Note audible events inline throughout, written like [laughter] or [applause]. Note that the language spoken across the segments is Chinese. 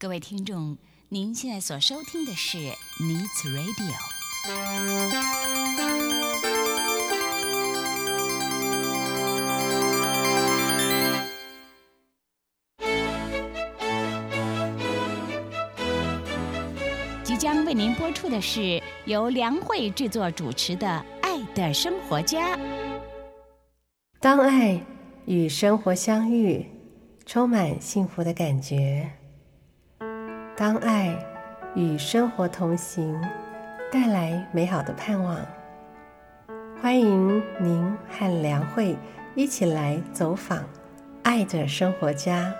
各位听众，您现在所收听的是 Needs Radio。即将为您播出的是由梁慧制作主持的《爱的生活家》。当爱与生活相遇，充满幸福的感觉；当爱与生活同行，带来美好的盼望。欢迎您和梁慧一起来走访爱的生活家。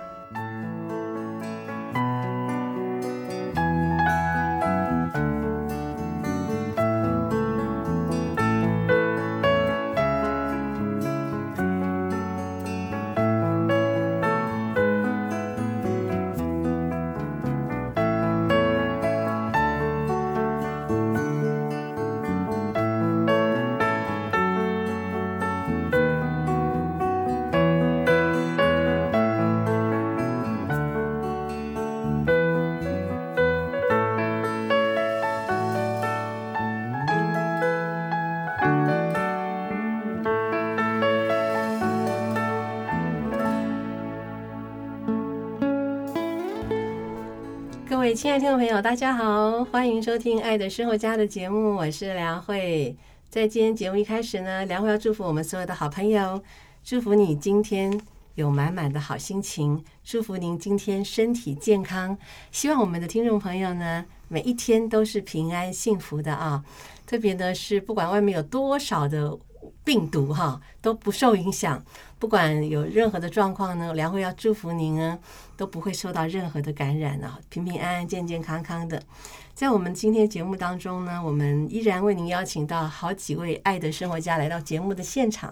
听众朋友，大家好，欢迎收听《爱的生活家》的节目，我是梁慧。在今天节目一开始呢，梁慧要祝福我们所有的好朋友，祝福你今天有满满的好心情，祝福您今天身体健康。希望我们的听众朋友呢，每一天都是平安幸福的啊！特别呢是不管外面有多少的病毒哈，都不受影响。不管有任何的状况呢，梁慧要祝福您啊，都不会受到任何的感染啊，平平安安、健健康康的。在我们今天节目当中呢，我们依然为您邀请到好几位爱的生活家来到节目的现场。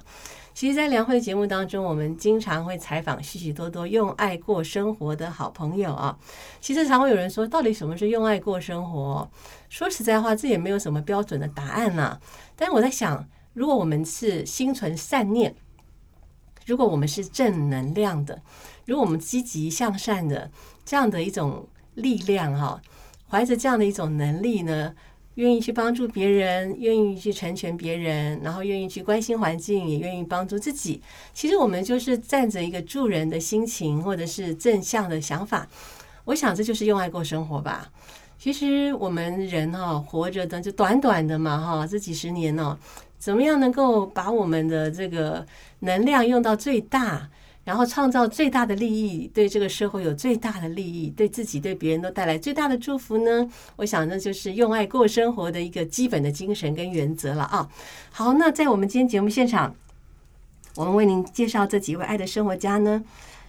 其实，在梁慧节目当中，我们经常会采访许许多多用爱过生活的好朋友啊。其实，常会有人说，到底什么是用爱过生活？说实在话，这也没有什么标准的答案呐。但是我在想，如果我们是心存善念，如果我们是正能量的，如果我们积极向善的这样的一种力量哈，怀着这样的一种能力呢，愿意去帮助别人，愿意去成全别人，然后愿意去关心环境，也愿意帮助自己。其实我们就是站着一个助人的心情，或者是正向的想法。我想这就是用爱过生活吧。其实我们人哈活着的就短短的嘛哈，这几十年呢，怎么样能够把我们的这个能量用到最大，然后创造最大的利益，对这个社会有最大的利益，对自己对别人都带来最大的祝福呢？我想那就是用爱过生活的一个基本的精神跟原则了啊。好，那在我们今天节目现场，我们为您介绍这几位爱的生活家呢，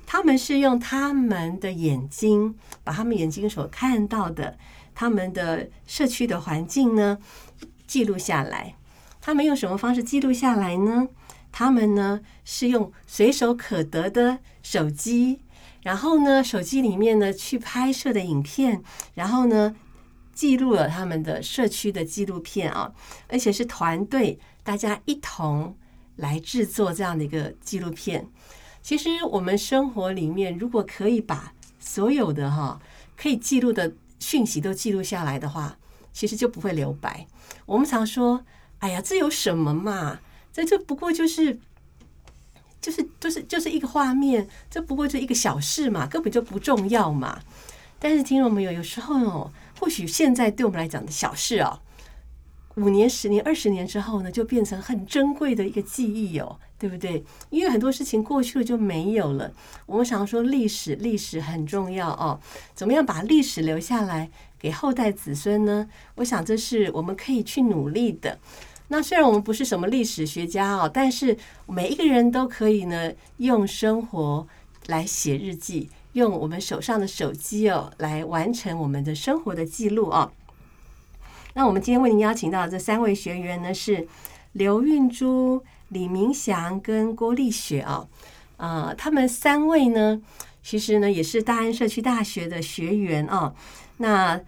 他们是用他们的眼睛，把他们眼睛所看到的，他们的社区的环境呢记录下来。他们用什么方式记录下来呢？他们呢是用随手可得的手机，然后呢手机里面呢去拍摄的影片，然后呢记录了他们的社区的纪录片啊，而且是团队大家一同来制作这样的一个纪录片。其实我们生活里面如果可以把所有的哈可以记录的讯息都记录下来的话，其实就不会留白。我们常说。哎呀，这有什么嘛？这这不过就是，就是就是就是一个画面，这不过就一个小事嘛，根本就不重要嘛。但是听众朋友，有时候哦，或许现在对我们来讲的小事哦，五年、十年、二十年之后呢，就变成很珍贵的一个记忆哦，对不对？因为很多事情过去了就没有了。我们常说历史，历史很重要哦。怎么样把历史留下来给后代子孙呢？我想这是我们可以去努力的。那虽然我们不是什么历史学家哦，但是每一个人都可以呢，用生活来写日记，用我们手上的手机哦，来完成我们的生活的记录哦。那我们今天为您邀请到的这三位学员呢，是刘运珠、李明祥跟郭丽雪哦。啊，他们三位呢，其实呢也是大安社区大学的学员哦。那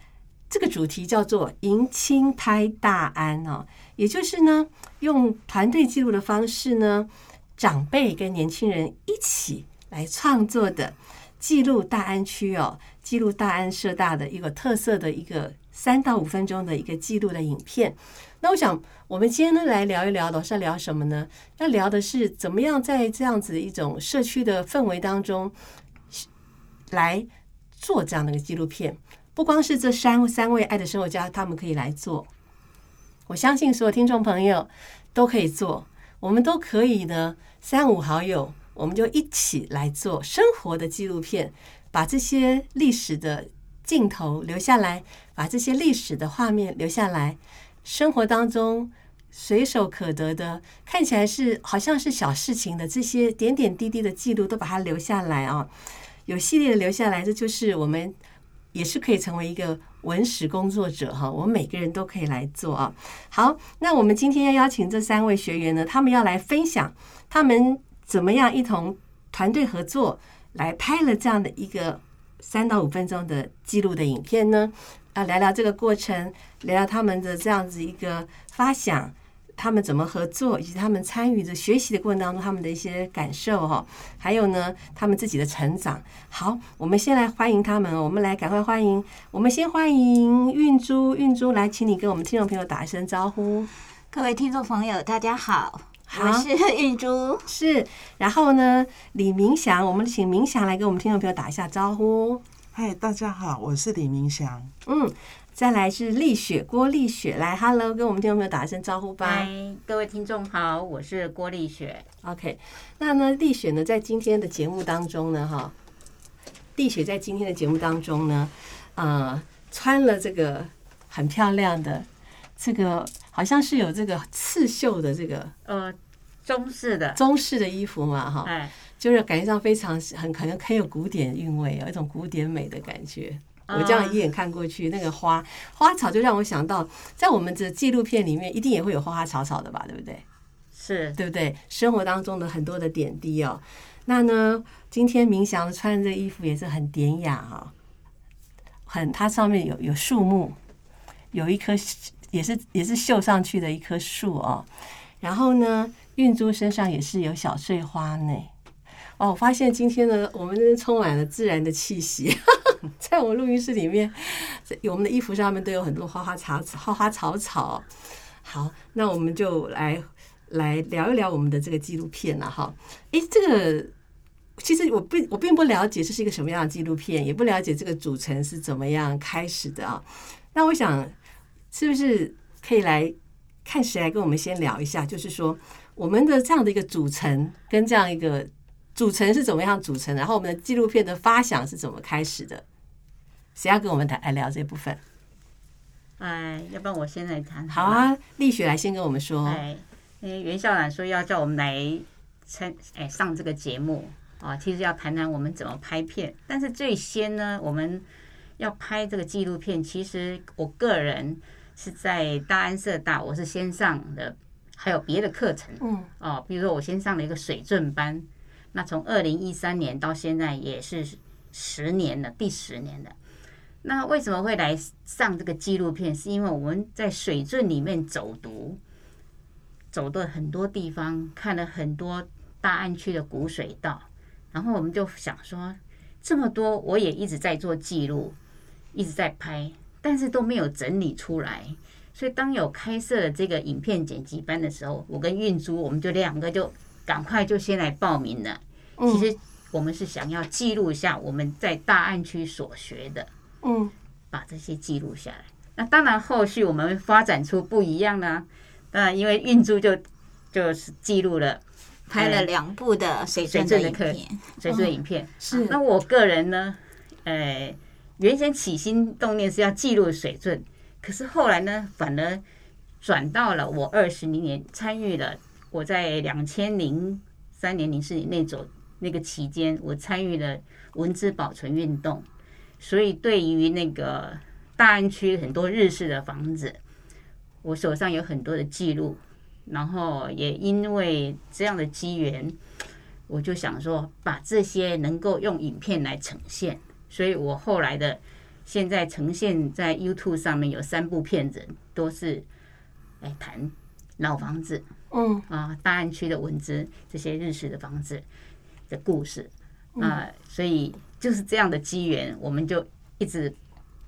这个主题叫做“迎亲拍大安”哦。也就是呢，用团队记录的方式呢，长辈跟年轻人一起来创作的记录大安区哦，记录大安社大的一个特色的一个三到五分钟的一个记录的影片。那我想，我们今天呢来聊一聊，老师要聊什么呢？要聊的是怎么样在这样子一种社区的氛围当中来做这样的一个纪录片。不光是这三三位爱的生活家，他们可以来做。我相信所有听众朋友都可以做，我们都可以呢，三五好友，我们就一起来做生活的纪录片，把这些历史的镜头留下来，把这些历史的画面留下来，生活当中随手可得的，看起来是好像是小事情的这些点点滴滴的记录，都把它留下来啊，有系列的留下来，这就是我们。也是可以成为一个文史工作者哈，我们每个人都可以来做啊。好，那我们今天要邀请这三位学员呢，他们要来分享他们怎么样一同团队合作来拍了这样的一个三到五分钟的记录的影片呢？啊，聊聊这个过程，聊聊他们的这样子一个发想。他们怎么合作，以及他们参与着学习的过程当中，他们的一些感受哈，还有呢，他们自己的成长。好，我们先来欢迎他们，我们来赶快欢迎。我们先欢迎运珠，运珠来，请你跟我们听众朋友打一声招呼。各位听众朋友，大家好，我是运珠。是，然后呢，李明祥，我们请明祥来跟我们听众朋友打一下招呼。嗨，大家好，我是李明祥。嗯。再来是丽雪，郭丽雪来，Hello，跟我们听众朋友打一声招呼吧。嗨，各位听众好，我是郭丽雪。OK，那呢，丽雪呢，在今天的节目当中呢，哈，丽雪在今天的节目当中呢，呃，穿了这个很漂亮的，这个好像是有这个刺绣的这个呃中式的中式的衣服嘛，哈，哎，就是感觉上非常很可能很有古典韵味，有一种古典美的感觉。我这样一眼看过去，那个花花草就让我想到，在我们的纪录片里面，一定也会有花花草草的吧，对不对？是对不对？生活当中的很多的点滴哦。那呢，今天明祥穿这衣服也是很典雅哈，很它上面有有树木，有一棵也是也是绣上去的一棵树哦。然后呢，运珠身上也是有小碎花呢。哦，我发现今天呢，我们充满了自然的气息。[laughs] [laughs] 在我们录音室里面，我们的衣服上面都有很多花花草草、花花草草。好，那我们就来来聊一聊我们的这个纪录片了哈。诶，这个其实我并我并不了解这是一个什么样的纪录片，也不了解这个组成是怎么样开始的啊。那我想，是不是可以来看谁来跟我们先聊一下？就是说，我们的这样的一个组成跟这样一个组成是怎么样组成？然后我们的纪录片的发想是怎么开始的？谁要跟我们谈来聊这部分？哎，要不然我先来谈。好啊，丽雪来先跟我们说。哎，因为袁校长说要叫我们来参哎上这个节目啊，其实要谈谈我们怎么拍片。但是最先呢，我们要拍这个纪录片，其实我个人是在大安社大，我是先上的，还有别的课程。嗯。哦，比如说我先上了一个水圳班，那从二零一三年到现在也是十年了，第十年了。那为什么会来上这个纪录片？是因为我们在水圳里面走读，走的很多地方，看了很多大安区的古水道，然后我们就想说，这么多我也一直在做记录，一直在拍，但是都没有整理出来。所以当有开设了这个影片剪辑班的时候，我跟运珠，我们就两个就赶快就先来报名了。其实我们是想要记录一下我们在大安区所学的。嗯，把这些记录下来。那当然，后续我们发展出不一样呢。当然，因为运珠就就是记录了，拍了两部的水水的影片，水准影片是。那我个人呢，呃，原先起心动念是要记录水准，可是后来呢，反而转到了我二十零年参与了。我在两千零三年、零四年那种那个期间，我参与了文字保存运动。所以，对于那个大安区很多日式的房子，我手上有很多的记录。然后，也因为这样的机缘，我就想说，把这些能够用影片来呈现。所以我后来的现在呈现在 YouTube 上面有三部片子，都是来谈老房子，嗯啊，大安区的文字这些日式的房子的故事啊，所以。就是这样的机缘，我们就一直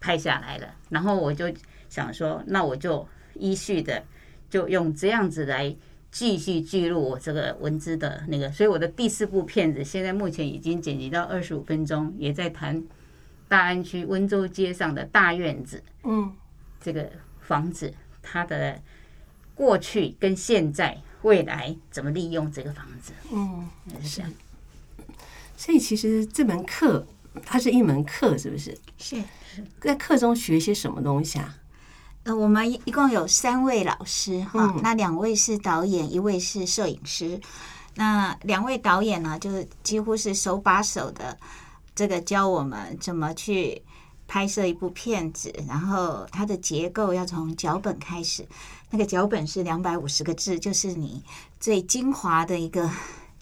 拍下来了。然后我就想说，那我就依序的就用这样子来继续记录我这个文字的那个。所以我的第四部片子现在目前已经剪辑到二十五分钟，也在谈大安区温州街上的大院子嗯，这个房子，它的过去跟现在、未来怎么利用这个房子。嗯，是这样所以其实这门课它是一门课，是不是？是在课中学些什么东西啊？呃，我们一共有三位老师哈，嗯那两位是导演，一位是摄影师。那两位导演呢，就是几乎是手把手的，这个教我们怎么去拍摄一部片子，然后它的结构要从脚本开始。那个脚本是两百五十个字，就是你最精华的一个，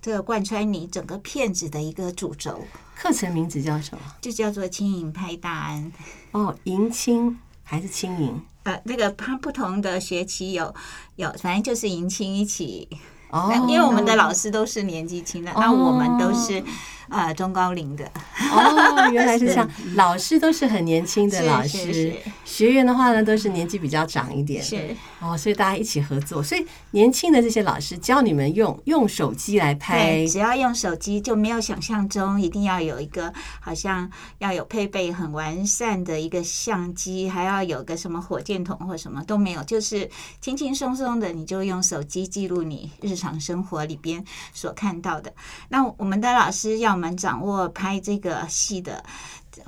这个贯穿你整个片子的一个主轴，课程名字叫什么？就叫做“轻盈拍大安”。哦，迎亲还是轻盈？呃，那个它不同的学期有有，反正就是迎亲一起，哦，因为我们的老师都是年纪轻的，那我们都是呃中高龄的，哦，原来是这样，[laughs] 老师都是很年轻的老师学员的话呢都是年纪比较长一点，是。哦，所以大家一起合作，所以年轻的这些老师教你们用用手机来拍。对，，只要用手机就没有想象中一定要有一个好像要有配备很完善的一个相机，还要有个什么火箭筒或什么都没有，就是轻轻松松的你就用手机记录你日常生活里边所看到的。那我们的老师要我我们掌握拍这个戏的。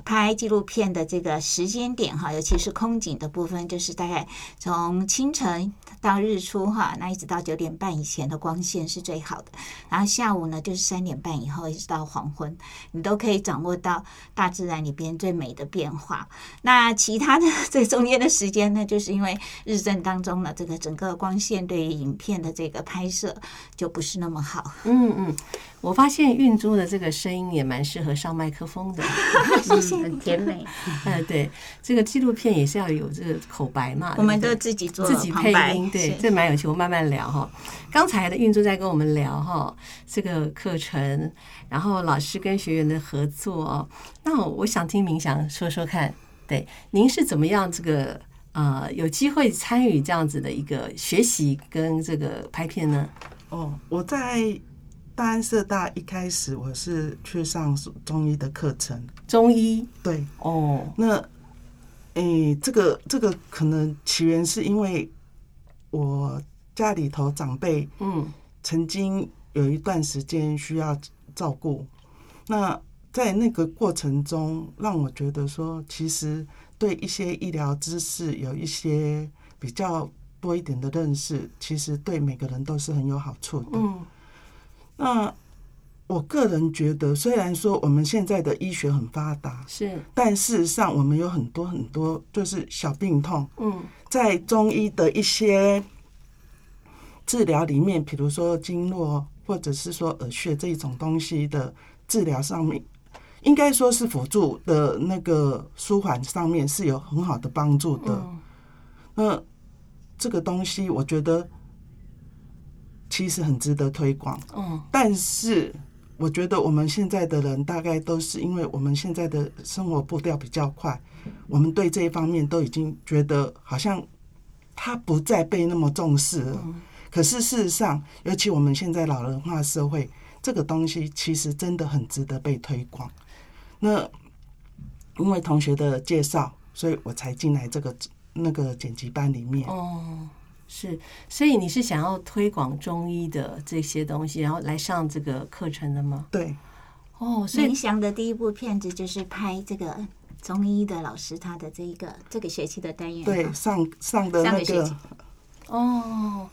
拍纪录片的这个时间点哈，尤其是空景的部分，就是大概从清晨到日出哈，那一直到九点半以前的光线是最好的。然后下午呢，就是三点半以后一直到黄昏，你都可以掌握到大自然里边最美的变化。那其他的最中间的时间呢，就是因为日正当中呢，这个整个光线对于影片的这个拍摄就不是那么好。嗯嗯，我发现运珠的这个声音也蛮适合上麦克风的，[laughs] 嗯很甜美。嗯，对，这个纪录片也是要有这个口白嘛，我们都自己做自己配音，对，这蛮有趣，我慢慢聊哈。刚才的运珠在跟我们聊哈这个课程，然后老师跟学员的合作哦。那我想听明祥说说看，对，您是怎么样这个呃有机会参与这样子的一个学习跟这个拍片呢？哦，我在大安社大一开始我是去上中医的课程，中医？对，哦，那诶、这个这个可能起源是因为我家里头长辈嗯。曾经有一段时间需要照顾，那在那个过程中，让我觉得说，其实对一些医疗知识有一些比较多一点的认识，其实对每个人都是很有好处的。嗯那我个人觉得，虽然说我们现在的医学很发达，是。但事实上我们有很多很多就是小病痛，嗯。在中医的一些治疗里面，比如说经络或者是说耳穴这一种东西的治疗上面，应该说是辅助的那个舒缓上面是有很好的帮助的。嗯。那这个东西，我觉得其实很值得推广。嗯但是我觉得我们现在的人大概都是因为我们现在的生活步调比较快，我们对这一方面都已经觉得好像它不再被那么重视了。可是事实上，尤其我们现在老人化社会，这个东西其实真的很值得被推广。那因为同学的介绍，所以我才进来这个那个剪辑班里面。哦。是，所以你是想要推广中医的这些东西，然后来上这个课程的吗？对，哦，所以明祥的第一部片子就是拍这个中医的老师他的这一个这个学期的单元，对，上上的那个上个学期哦，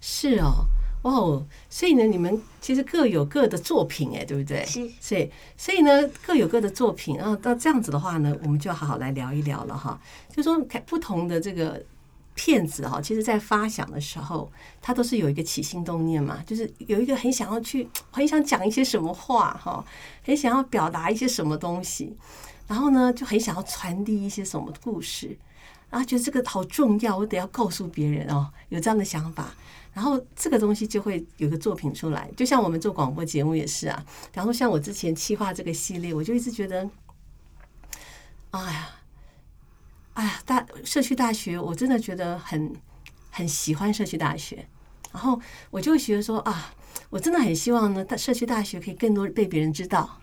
是哦，哇哦，所以呢，你们其实各有各的作品，哎，对不对？是所以，所以呢，各有各的作品。然后到这样子的话呢，我们就好好来聊一聊了哈。就说看不同的这个骗子哈，其实在发想的时候，他都是有一个起心动念嘛，就是有一个很想要去，很想讲一些什么话哈，很想要表达一些什么东西。然后呢就很想要传递一些什么故事，然后觉得这个好重要，我得要告诉别人哦，有这样的想法。然后这个东西就会有个作品出来，就像我们做广播节目也是啊。然后像我之前企划这个系列，我就一直觉得，哎呀，哎呀，大社区大学，我真的觉得很很喜欢社区大学。然后我就觉得说啊，我真的很希望呢，大社区大学可以更多被别人知道。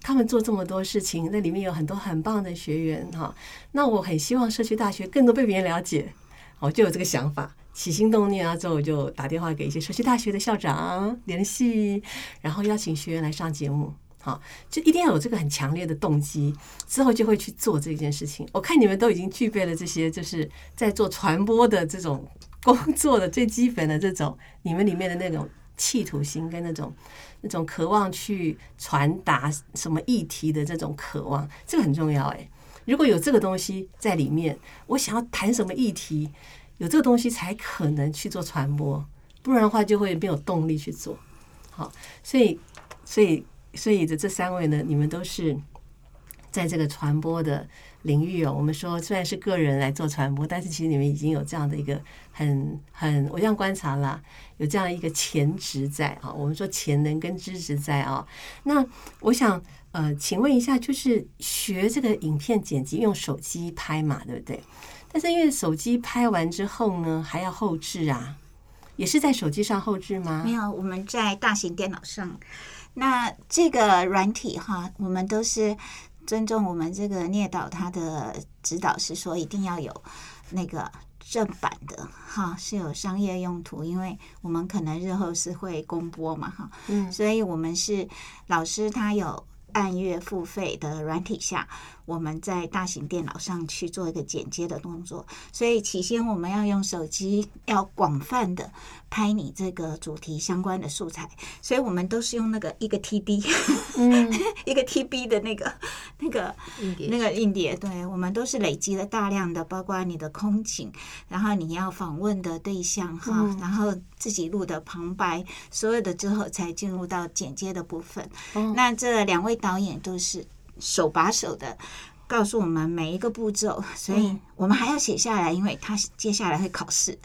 他们做这么多事情，那里面有很多很棒的学员哈。那我很希望社区大学更多被别人了解，我就有这个想法。起心动念啊，之后我就打电话给一些社区大学的校长联系，然后邀请学员来上节目。好，就一定要有这个很强烈的动机，之后就会去做这件事情。我看你们都已经具备了这些，就是在做传播的这种工作的最基本的这种，你们里面的那种企图心跟那种那种渴望去传达什么议题的这种渴望，这个很重要哎。如果有这个东西在里面，我想要谈什么议题，有这个东西才可能去做传播，不然的话就会没有动力去做。好，所以所以。所以的这三位呢，你们都是在这个传播的领域哦。我们说虽然是个人来做传播，但是其实你们已经有这样的一个很很，我这样观察啦，有这样一个潜质在啊。我们说潜能跟知识在啊。那我想呃，请问一下，就是学这个影片剪辑用手机拍嘛，对不对？但是因为手机拍完之后呢，还要后置啊，也是在手机上后置吗？没有，我们在大型电脑上。那这个软体哈，我们都是尊重我们这个聂导他的指导，是说一定要有那个正版的哈，是有商业用途，因为我们可能日后是会公播嘛哈，嗯，所以我们是老师他有按月付费的软体下。我们在大型电脑上去做一个剪接的动作，所以起先我们要用手机，要广泛的拍你这个主题相关的素材，所以我们都是用那个一个 TB，嗯，[laughs] 一个 TB 的那个那个那个硬碟，对，我们都是累积了大量的，包括你的空景，然后你要访问的对象哈，然后自己录的旁白，所有的之后才进入到剪接的部分。那这两位导演都是。手把手的告诉我们每一个步骤，所以我们还要写下来，因为他接下来会考试。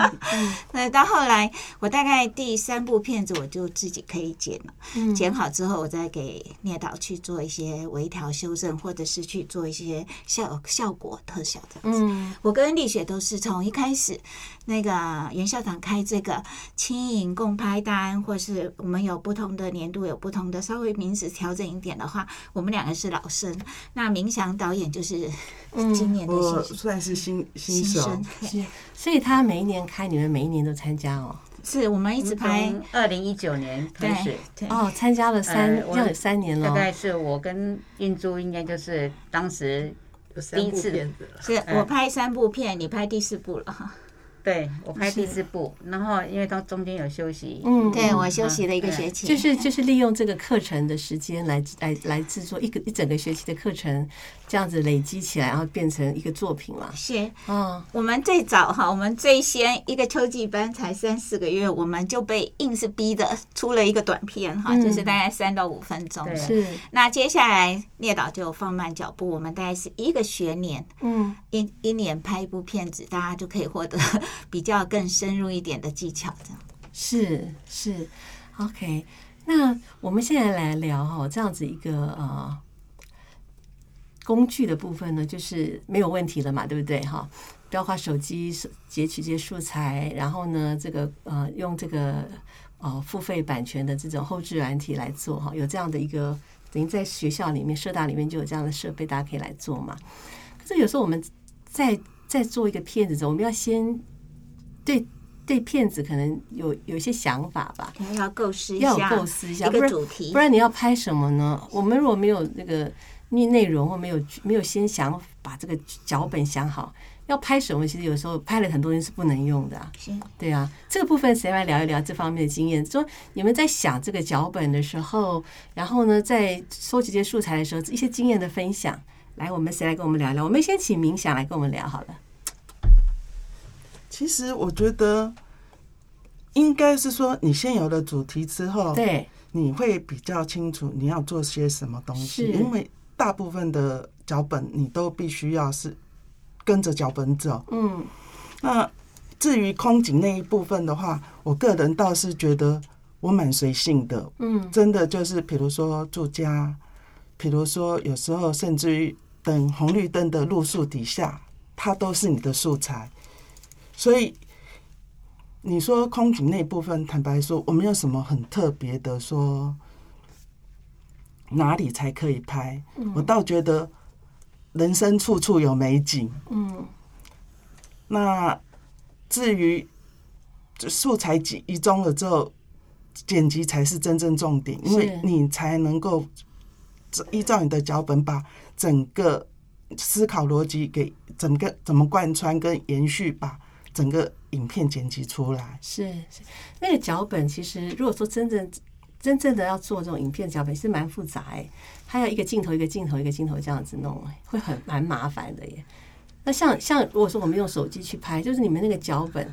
[laughs] 那到后来，我大概第三部片子我就自己可以剪了，剪好之后，我再给聂导去做一些微调修正，或者是去做一些效效果特效这样子。我跟丽雪都是从一开始。那个袁校长开这个轻盈共拍单，或是我们有不同的年度有不同的稍微名字调整一点的话，我们两个是老生。那明祥导演就是 [laughs] 今年的我算是新新生，所以他每一年开，你们每一年都参加哦。是我们一直拍，二零一九年开始哦，参加了三，要有三年了。大概是我跟运珠应该就是当时第一次，是我拍三部片，你拍第四部了哈。对我拍第四部，然后因为到中间有休息，嗯，对我休息了一个学期，就是就是利用这个课程的时间来来来制作一个一整个学期的课程。这样子累积起来，然后变成一个作品了。是，嗯，我们最早哈，我们最先一个秋季班才三四个月，我们就被硬是逼的出了一个短片哈，就是大概三到五分钟。是，那接下来聂导就放慢脚步，我们大概是一个学年，嗯，一一年拍一部片子，大家就可以获得比较更深入一点的技巧。这样是是，OK。那我们现在来聊哈，这样子一个呃。工具的部分呢，就是没有问题了嘛，对不对？哈，包括手机截取这些素材，然后呢，这个呃，用这个呃付费版权的这种后置软体来做哈，有这样的一个等于在学校里面、社大里面就有这样的设备，大家可以来做嘛。可是有时候我们在在做一个片子的时候，我们要先对对骗子可能有有一些想法吧，可能要构思一下，要构思一下一个主题，不然你要拍什么呢？我们如果没有那个。内内容或没有没有先想把这个脚本想好，要拍什么？其实有时候拍了很多人是不能用的。对啊，这个部分谁来聊一聊这方面的经验？说你们在想这个脚本的时候，然后呢，在收集这些素材的时候，一些经验的分享，来，我们谁来跟我们聊聊？我们先请冥想来跟我们聊好了。其实我觉得应该是说，你先有了主题之后，对，你会比较清楚你要做些什么东西，因为。大部分的脚本你都必须要是跟着脚本走。嗯那至于空景那一部分的话，我个人倒是觉得我蛮随性的，嗯真的就是比如说住家，比如说有时候甚至于等红绿灯的路树底下，它都是你的素材。所以你说空景那部分，坦白说，我没有什么很特别的说哪里才可以拍，我倒觉得人生处处有美景。嗯。那至于素材集集中了之后，剪辑才是真正重点，因为你才能够依照你的脚本把整个思考逻辑给整个怎么贯穿跟延续，把整个影片剪辑出来。是是，那个脚本其实如果说真正真正的要做这种影片脚本是蛮复杂哎，它要一个镜头一个镜头一个镜头这样子弄，会很蛮麻烦的耶。那像像如果说我们用手机去拍，就是你们那个脚本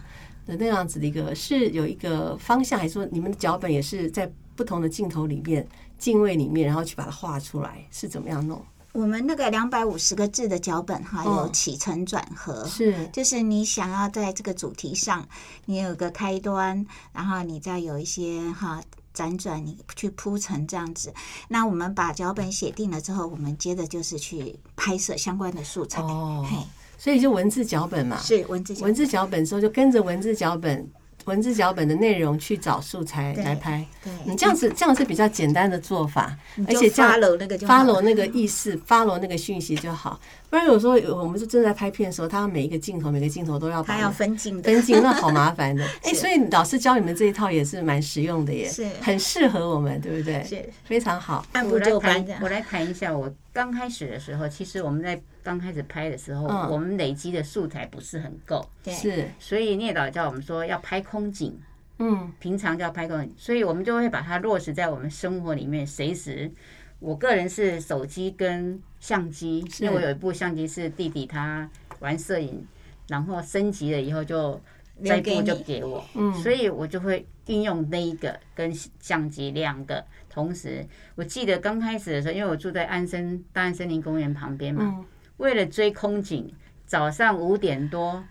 的那样子的一个是有一个方向，还是说你们的脚本也是在不同的镜头里面、镜位里面，然后去把它画出来，是怎么样弄？我们那个两百五十个字的脚本哈，哦有起承转合，是就是你想要在这个主题上，你有个开端，然后你再有一些哈辗转，你去铺成这样子。那我们把脚本写定了之后，我们接着就是去拍摄相关的素材。哦嘿，所以就文字脚本嘛，是文字脚文字脚本之后就跟着文字脚本。文字脚本的内容去找素材来拍，对嗯，这样子这样是比较简单的做法，而且这样 follow 那个就好 follow 那个意思，follow 那个讯息就好。不然有时候我们是正在拍片的时候，他每一个镜头每个镜头都要把它要分镜的。分镜，那好麻烦的。[laughs] 哎，所以老师教你们这一套也是蛮实用的耶，是很适合我们，对不对？是非常好。按部我来就班我来谈一下，我刚开始的时候，其实我们在刚开始拍的时候，嗯。我们累积的素材不是很够，对。是，所以聂导叫我们说要拍空景，嗯。平常就要拍空景，所以我们就会把它落实在我们生活里面，随时。我个人是手机跟相机，因为我有一部相机是弟弟他玩摄影，然后升级了以后就这一部就留给我，嗯，所以我就会运用那一个跟相机两个同时。我记得刚开始的时候，因为我住在安森大安森林公园旁边嘛，嗯。为了追空景，早上五点多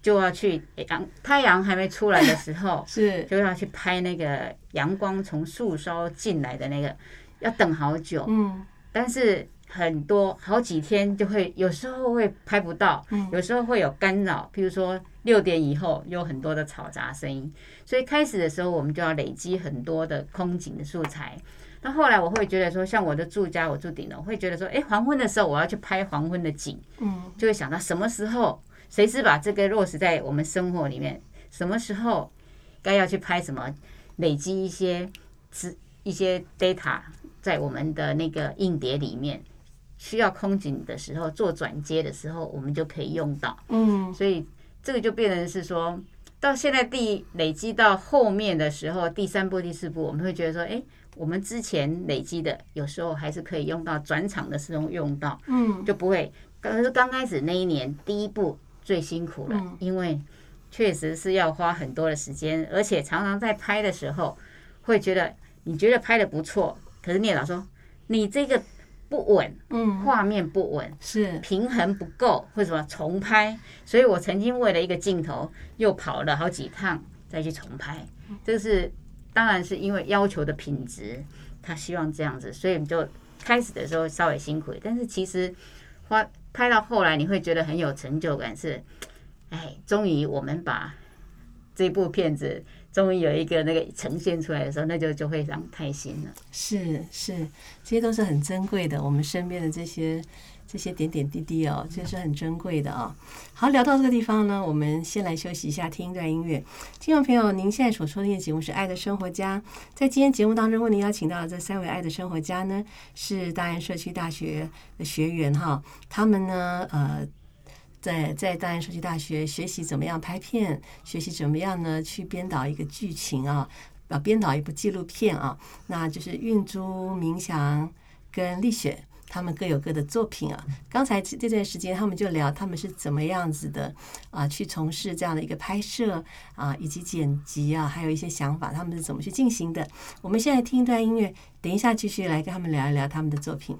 就要去阳太阳还没出来的时候 [laughs] 是。就要去拍那个阳光从树梢进来的那个，要等好久，嗯。但是。很多好几天就会，有时候会拍不到，有时候会有干扰，譬如说六点以后有很多的嘈杂声音，所以开始的时候我们就要累积很多的空景的素材。那后来我会觉得说，像我的住家，我住顶楼，会觉得说，哎，黄昏的时候我要去拍黄昏的景，嗯就会想到什么时候，随时把这个落实在我们生活里面，什么时候该要去拍什么，累积一些资一些 data 在我们的那个硬碟里面。需要空景的时候，做转接的时候，我们就可以用到。嗯所以这个就变成是说，到现在第累积到后面的时候，第三步、第四步，我们会觉得说，哎，我们之前累积的，有时候还是可以用到转场的时候用到，嗯就不会。可是刚开始那一年第一步最辛苦了，嗯因为确实是要花很多的时间，而且常常在拍的时候会觉得你觉得拍的不错，可是聂导说你这个不稳，嗯。画面不稳，是。平衡不够，或者什么重拍，所以我曾经为了一个镜头又跑了好几趟再去重拍。这是当然是因为要求的品质，他希望这样子，所以你就开始的时候稍微辛苦，但是其实花拍到后来你会觉得很有成就感，是，哎，终于我们把这部片子终于有一个那个呈现出来的时候，那就就会让开心了。是是，这些都是很珍贵的，我们身边的这些这些点点滴滴哦，这是很珍贵的啊、好，聊到这个地方呢，我们先来休息一下，听一段音乐。听众朋友，您现在所收听的节目是《爱的生活家》。在今天节目当中，为您邀请到的这三位爱的生活家呢，是大安社区大学的学员哈，他们呢，呃。在在大安社区大学学习怎么样拍片，学习怎么样呢去编导一个剧情啊，啊，编导一部纪录片啊，那就是运珠、明祥跟丽雪。他们各有各的作品啊。刚才这这段时间，他们就聊他们是怎么样子的啊，去从事这样的一个拍摄啊，以及剪辑啊，还有一些想法，他们是怎么去进行的。我们现在听一段音乐，等一下继续来跟他们聊一聊他们的作品。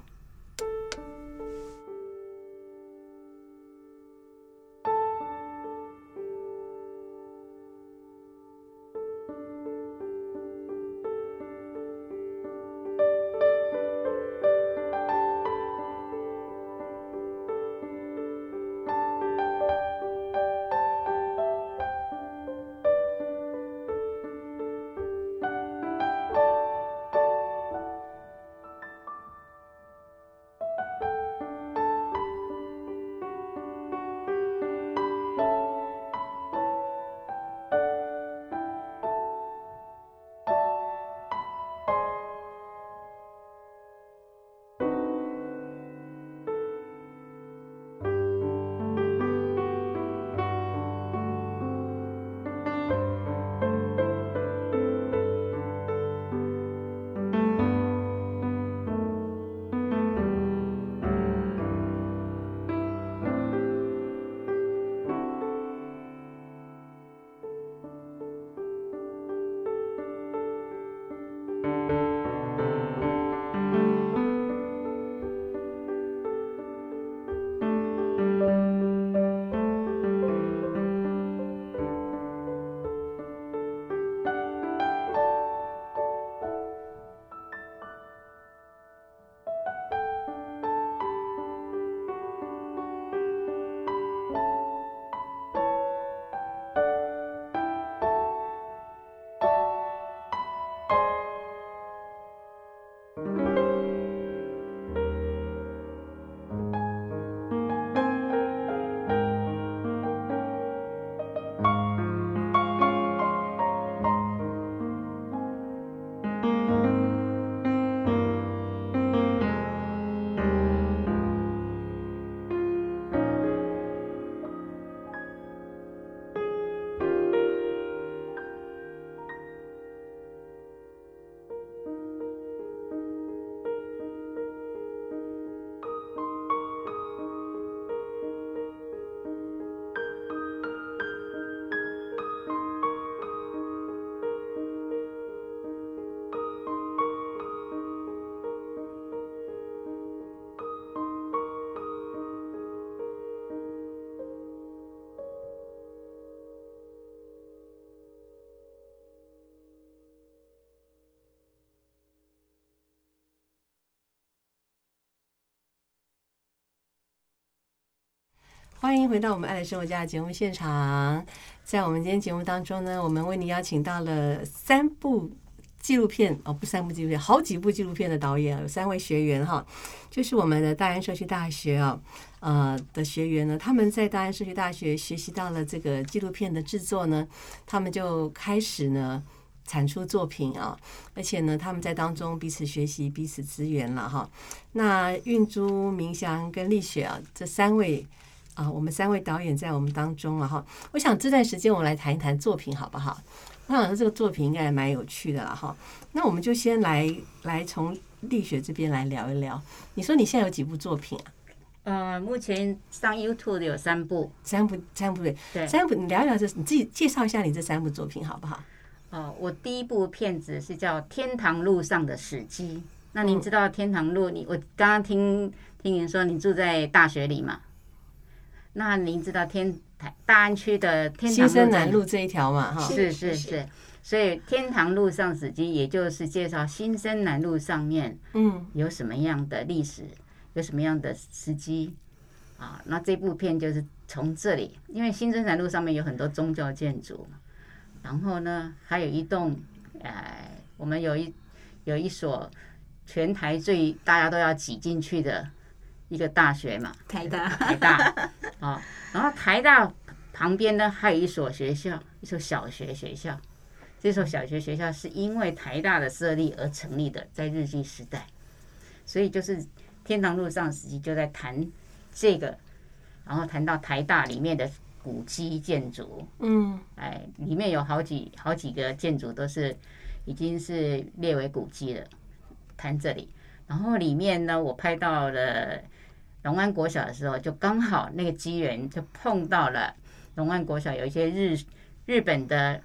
欢迎回到我们《爱的生活家》的节目现场。在我们今天节目当中呢，我们为您邀请到了三部纪录片哦，不三部纪录片，好几部纪录片的导演，有三位学员哈，就是我们的大安社区大学啊，呃的学员呢，他们在大安社区大学学习到了这个纪录片的制作呢，他们就开始呢。产出作品啊，而且呢，他们在当中彼此学习、彼此支援了哈。那运珠、明祥跟丽雪啊，这三位啊，我们三位导演在我们当中啊哈。我想这段时间我们来谈一谈作品好不好？我想说这个作品应该还蛮有趣的了哈。那我们就先来来从丽雪这边来聊一聊。你说你现在有几部作品啊？呃，目前上 YouTube 的有三部，三部，三部对，三部。你聊一聊这，你自己介绍一下你这三部作品好不好？哦，我第一部片子是叫《天堂路上的史记》。那您知道天堂路？你我刚刚听听您说你住在大学里嘛？那您知道天台大安区的天堂新生南路这一条嘛哈。是是是，所以天堂路上史记也就是介绍新生南路上面嗯。有什么样的历史，有什么样的时机？啊？那这部片就是从这里，因为新生南路上面有很多宗教建筑，然后呢，还有一栋，呃，我们有一有一所全台最大家都要挤进去的一个大学嘛，台大。台大。啊，然后台大旁边呢还有一所学校，一所小学学校。这所小学学校是因为台大的设立而成立的，在日据时代，所以就是天堂路上时期就在谈这个，然后谈到台大里面的古迹建筑，嗯。哎，里面有好几好几个建筑都是已经是列为古迹了，谈这里。然后里面呢，我拍到了龙安国小的时候，就刚好那个机缘就碰到了龙安国小有一些日日本的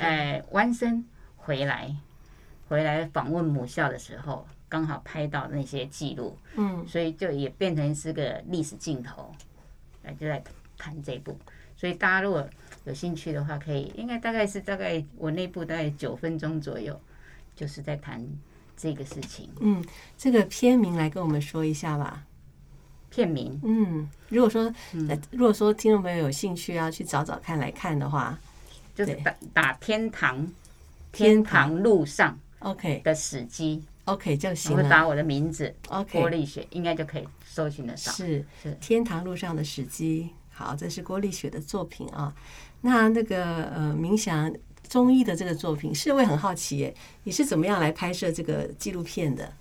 哎湾生回来回来访问母校的时候，刚好拍到那些记录，嗯所以就也变成是个历史镜头，哎，就在谈这部。所以大家如果有兴趣的话，可以应该大概是大概我那部大概九分钟左右，就是在谈这个事情。嗯，这个片名来跟我们说一下吧。片名嗯，如果说如果说听众朋友有兴趣要去找找看来看的话就是打打天堂天天堂堂路上，OK 的史记，OK 就行了。会打我的名字 OK 郭丽雪，应该就可以搜寻得到。是是天堂路上的史记。好，这是郭丽雪的作品啊。那那个呃，冥想中医的这个作品，是我也很好奇耶，你是怎么样来拍摄这个纪录片的？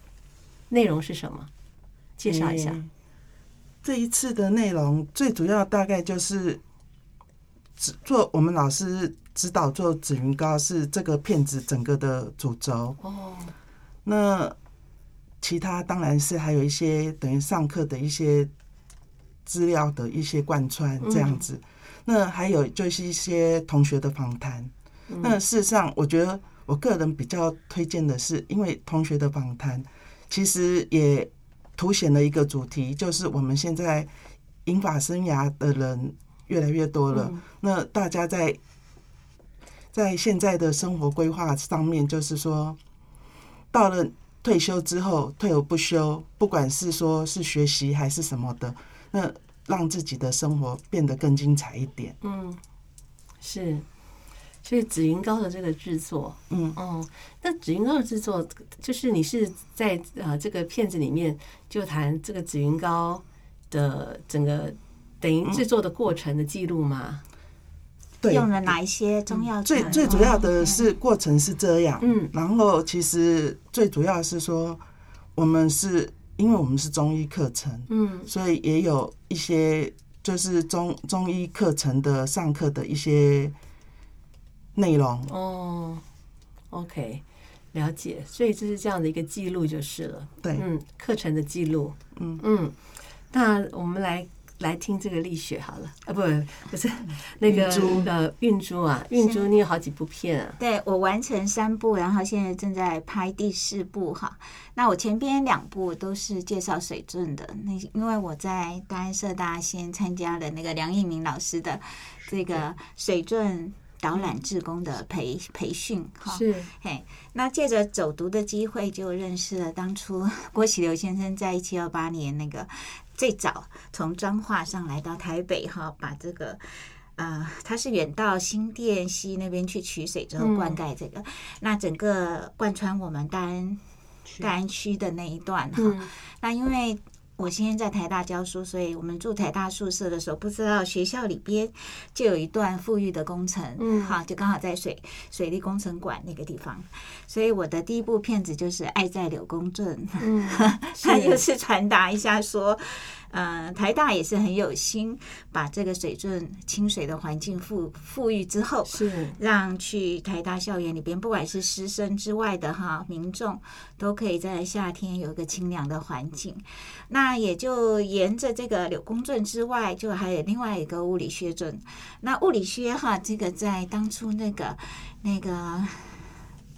内容是什么？介绍一下。嗯这一次的内容最主要大概就是指做我们老师指导做紫云膏是这个片子整个的主轴。哦，那其他当然是还有一些等于上课的一些资料的一些贯穿这样子。那还有就是一些同学的访谈。那事实上，我觉得我个人比较推荐的是，因为同学的访谈其实也凸显了一个主题，就是我们现在英法生涯的人越来越多了。那大家在在现在的生活规划上面，就是说，到了退休之后，退而不休，不管是说是学习还是什么的，那让自己的生活变得更精彩一点。嗯，是。所以紫云膏的这个制作，嗯，哦，那紫云膏的制作，就是你是在呃这个片子里面就谈这个紫云膏的整个等于制作的过程的记录吗？对，用了哪一些中药最？最主要的？哦是过程是这样，嗯。然后其实最主要是说，我们是因为我们是中医课程，嗯。所以也有一些就是中中医课程的上课的一些内容。哦，OK，了解。所以这是这样的一个记录就是了。对，嗯，课程的记录。嗯嗯，那我们来来听这个丽雪好了。啊，不不是那个运珠呃运珠啊，运珠你有好几部片啊。对我完成三部，然后现在正在拍第四部哈。那我前边两部都是介绍水圳的，那因为我在大安社大先参加了那个梁义明老师的这个水圳导览志工的培培训哈。是，嘿，那借着走读的机会，就认识了当初 [laughs] 郭启流先生在一七二八年那个最早从彰化上来到台北哈，把这个。呃，他是远到新店溪那边去取水之后灌溉这个，那整个贯穿我们大安大安区的那一段哈。那因为我现在在台大教书，所以我们住台大宿舍的时候，不知道学校里边就有一段富裕的工程，嗯，好，就刚好在水水利工程馆那个地方，所以我的第一部片子就是《爱在柳公镇》，嗯，[laughs] 它就是传达一下说。呃，台大也是很有心，把这个水圳清水的环境富富裕之后，是让去台大校园里边，不管是师生之外的哈民众，都可以在夏天有一个清凉的环境。那也就沿着这个柳公圳之外，就还有另外一个物理学镇。那物理学哈，这个在当初那个那个。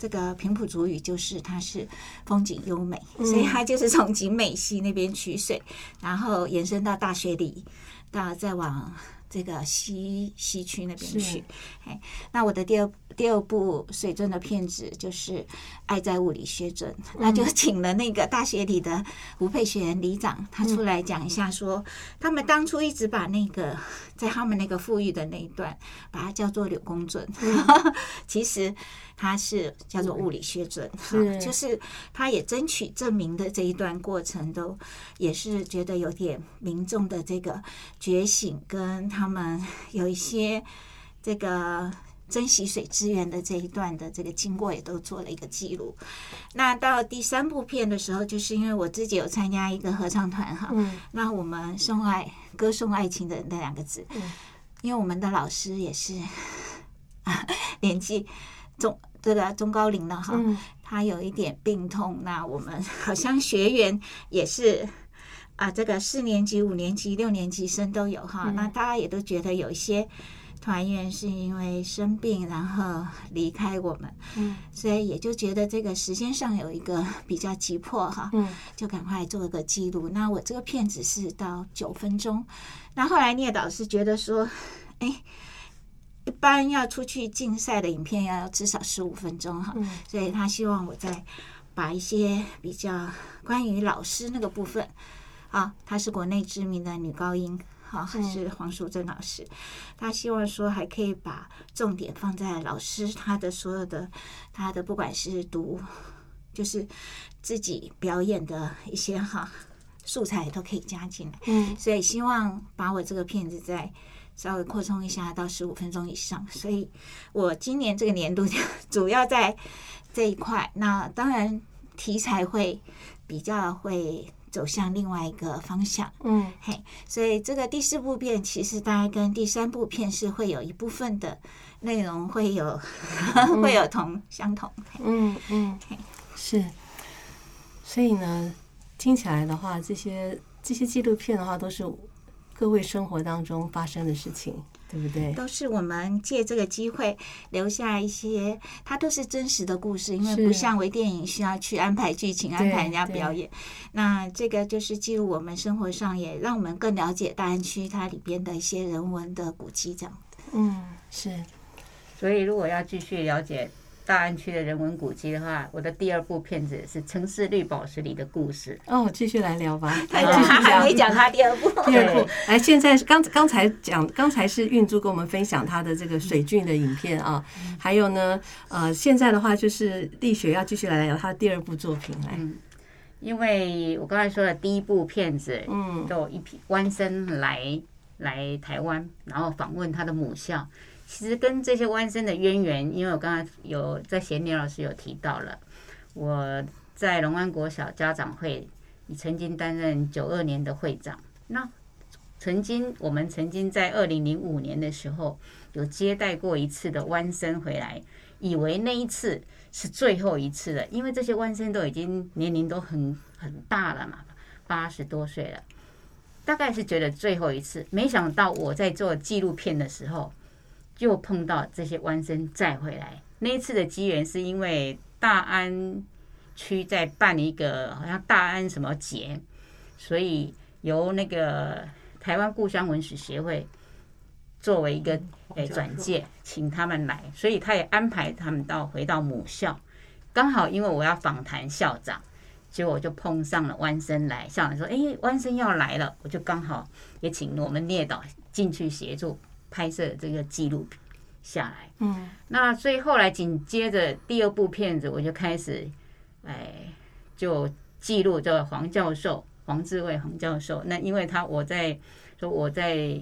这个平埔族语就是它是风景优美，所以它就是从景美溪那边取水，然后延伸到大学里，到再往这个西西区那边去。哎，那我的第二第二部水准的片子就是《爱在物理学准》，那就请了那个大学里的吴佩璇里长，他出来讲一下，说他们当初一直把那个在他们那个富裕的那一段，把它叫做柳公准，[laughs] 其实。他是叫做物理学准，哈就是他也争取证明的这一段过程，都也是觉得有点民众的这个觉醒，跟他们 [laughs] 有一些这个珍惜水资源的这一段的这个经过，也都做了一个记录。那到第三部片的时候，就是因为我自己有参加一个合唱团哈，那我们送爱歌颂爱情的那两个字，因为我们的老师也是 [laughs] 年纪中。这个中高龄了哈，他有一点病痛，那我们好像学员也是啊，这个四年级、五年级、六年级生都有哈，那大家也都觉得有一些团员是因为生病然后离开我们，嗯，所以也就觉得这个时间上有一个比较急迫哈，嗯，就赶快做一个记录。那我这个片子是到九分钟，那后来聂导师觉得说，哎。一般要出去竞赛的影片要至少十五分钟哈，所以他希望我在把一些比较关于老师那个部分啊，她是国内知名的女高音，好是。黄淑珍老师，他希望说还可以把重点放在老师他的所有的他的不管是读就是自己表演的一些哈素材都可以加进来，嗯，所以希望把我这个片子在。稍微扩充一下到十五分钟以上，所以我今年这个年度主要在这一块。那当然题材会比较会走向另外一个方向，嗯，嘿，所以这个第四部片其实大概跟第三部片是会有一部分的内容会有 [laughs] 会有同相同，嗯嗯，是。所以呢，听起来的话，这些这些纪录片的话都是。各位生活当中发生的事情，对不对？都是我们借这个机会留下一些，它都是真实的故事，因为不像微电影需要去安排剧情、安排人家表演。那这个就是记录我们生活上，也让我们更了解大安区它里边的一些人文的古迹，这样。嗯，是。所以如果要继续了解。大安区的人文古迹的话，我的第二部片子是《城市绿宝石里的故事》。哦，继续来聊吧。[laughs] 继续讲，没讲他第二部。第二部，来，现在刚刚才讲，刚才是运珠跟我们分享他的这个水郡的影片啊。还有呢，呃，现在的话就是丽雪要继续来聊他的第二部作品来。嗯，因为我刚才说的第一部片子，嗯，都有一批湾生来来台湾，然后访问他的母校。其实跟这些弯生的渊源，因为我刚才有在贤年老师有提到了，我在龙湾国小家长会，你曾经担任九二年的会长。那曾经我们曾经在二零零五年的时候有接待过一次的弯生回来，以为那一次是最后一次了，因为这些弯生都已经年龄都很很大了嘛，八十多岁了，大概是觉得最后一次。没想到我在做纪录片的时候。就碰到这些弯生再回来，那一次的机缘是因为大安区在办一个好像大安什么节，所以由那个台湾故乡文史协会作为一个诶转介，请他们来，所以他也安排他们到回到母校，刚好因为我要访谈校长，结果我就碰上了弯生来，校长说：“哎，弯生要来了。”我就刚好也请我们聂导进去协助拍摄这个纪录片下来。嗯那所以后来紧接着第二部片子，我就开始，哎，就记录这个黄教授黄志伟黄教授。那因为他我在说我在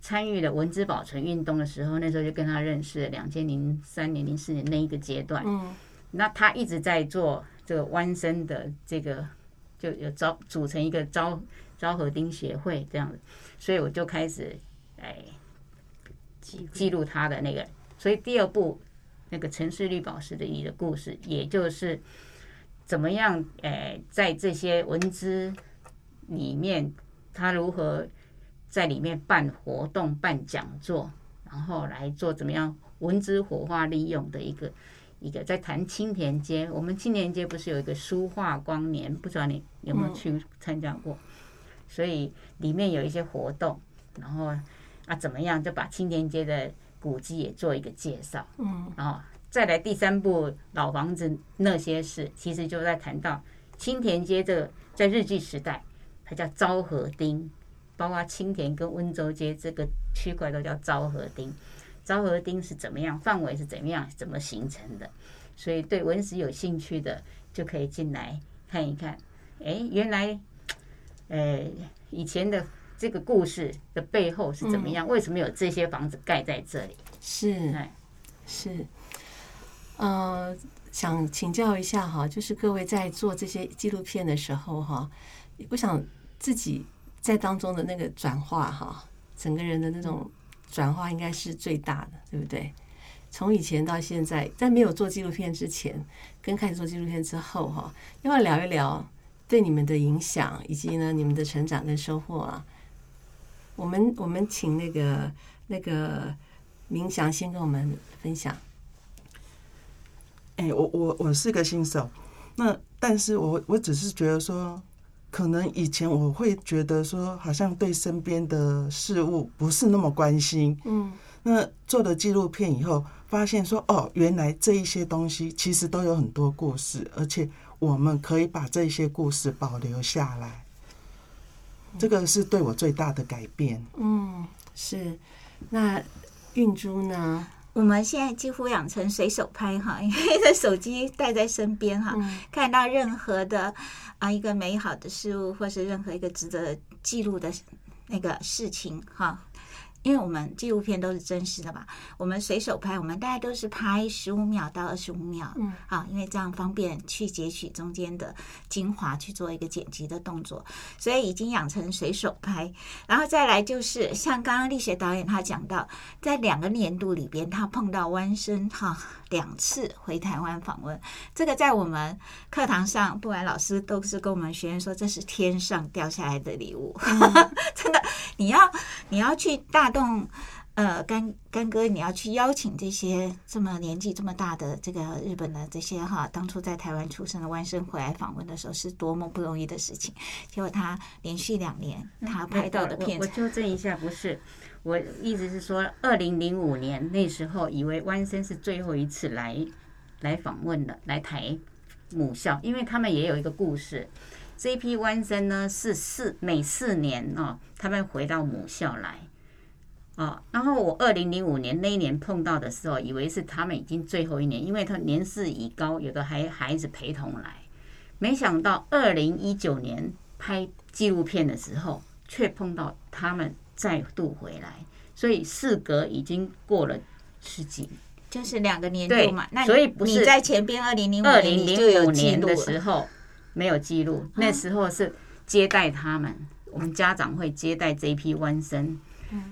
参与了文字保存运动的时候，那时候就跟他认识了，两千零三年、零四年那一个阶段。嗯那他一直在做这个湾生的这个，就有招组成一个招昭和丁协会这样子，所以我就开始哎记录他的那个，所以第二部那个城市绿宝石的鱼的故事，也就是怎么样诶在这些文字里面，他如何在里面办活动、办讲座，然后来做怎么样文字火化利用的一个。一个在谈青田街，我们青田街不是有一个书画光年，不知道你有没有去参加过？所以里面有一些活动，然后啊怎么样就把青田街的古迹也做一个介绍，嗯然后再来第三部老房子那些事，其实就在谈到青田街这个在日据时代，它叫昭和町，包括青田跟温州街这个区块都叫昭和町。昭和町是怎么样？范围是怎么样？怎么形成的？所以对文史有兴趣的就可以进来看一看。哎，原来，呃，以前的这个故事的背后是怎么样？为什么有这些房子盖在这里？是哎，是，呃，想请教一下哈，就是各位在做这些纪录片的时候哈，我想自己在当中的那个转化哈，整个人的那种转化应该是最大的，对不对？从以前到现在，在没有做纪录片之前，跟开始做纪录片之后哈，要不要聊一聊对你们的影响，以及呢你们的成长跟收获啊？我们我们请那个那个明祥先跟我们分享。哎、我我我是个新手，那但是我我只是觉得说，可能以前我会觉得说，好像对身边的事物不是那么关心。嗯那做了纪录片以后，发现说，哦，原来这一些东西其实都有很多故事，而且我们可以把这些故事保留下来。这个是对我最大的改变。嗯，是。那运珠呢？我们现在几乎养成随手拍哈，[laughs] 因为在手机带在身边哈，嗯看到任何的啊一个美好的事物，或是任何一个值得记录的那个事情哈。因为我们纪录片都是真实的嘛，我们随手拍，我们大概都是拍十五秒到二十五秒，嗯，啊，因为这样方便去截取中间的精华去做一个剪辑的动作，所以已经养成随手拍。然后再来就是像刚刚丽雪导演他讲到，在两个年度里边，他碰到弯生哈两次回台湾访问，这个在我们课堂上，不管老师都是跟我们学员说，这是天上掉下来的礼物，[laughs] 真的，你要你要去大动。呃，干干哥，你要去邀请这些这么年纪这么大的这个日本的这些哈，当初在台湾出生的湾生回来访问的时候，是多么不容易的事情。结果他连续两年他拍到的片我我子，纠正一下，不是，我意思是说，二零零五年那时候以为弯生是最后一次来来访问的，来台母校，因为他们也有一个故事。这一批弯生呢是四每四年哦，他们回到母校来。哦，然后我二零零五年那一年碰到的时候，以为是他们已经最后一年，因为他年事已高，有的还孩子陪同来。没想到二零一九年拍纪录片的时候，却碰到他们再度回来，所以事隔已经过了十几年。就是两个年对度嘛。那所以不是你在前边二零零五二年零零五年的时候没有记录，那时候是接待他们，我们家长会接待这一批弯生，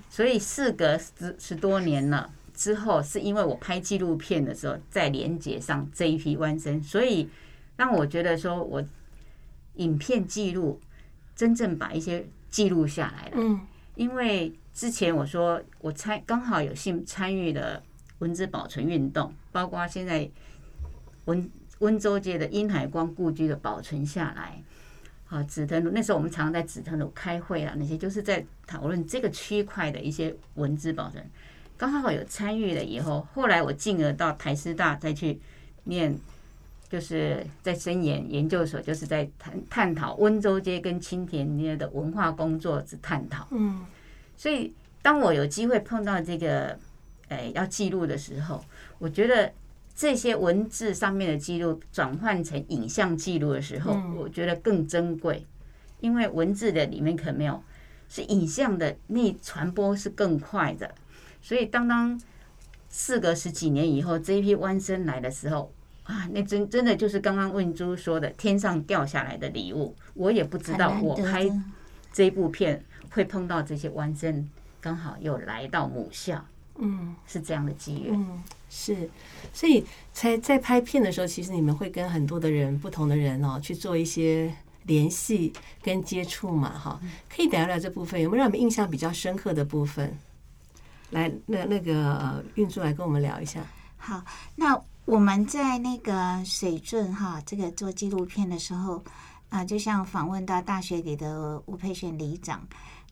所以事隔十十多年了之后，是因为我拍纪录片的时候再连接上这一批弯生，所以让我觉得说我影片记录真正把一些记录下来了。嗯因为之前我说我参刚好有幸参与了文字保存运动，包括现在温温州街的殷海光故居的保存下来。啊，紫藤路那时候我们常常在紫藤路开会啊，那些就是在讨论这个区块的一些文字保存。刚好有参与了以后，后来我进而到台师大再去念就是在深研研究所，就是在探探讨温州街跟青田街的文化工作之探讨。嗯所以当我有机会碰到这个，呃，要记录的时候，我觉得这些文字上面的记录转换成影像记录的时候，嗯我觉得更珍贵，因为文字的里面可没有，是影像的那传播是更快的。所以当当事隔十几年以后，这一批弯身来的时候。啊，那真真的就是刚刚问珠说的天上掉下来的礼物，我也不知道我拍这一部片会碰到这些弯身，刚好又来到母校，嗯是这样的机缘。嗯，是，所以在在拍片的时候，其实你们会跟很多的人、不同的人哦去做一些联系跟接触嘛，哈，可以聊聊这部分，有没有让你们印象比较深刻的部分？来，那那个呃，运珠来跟我们聊一下。好，那我们在那个水圳哈，这个做纪录片的时候，啊、就像访问到大学里的吴佩璇里长，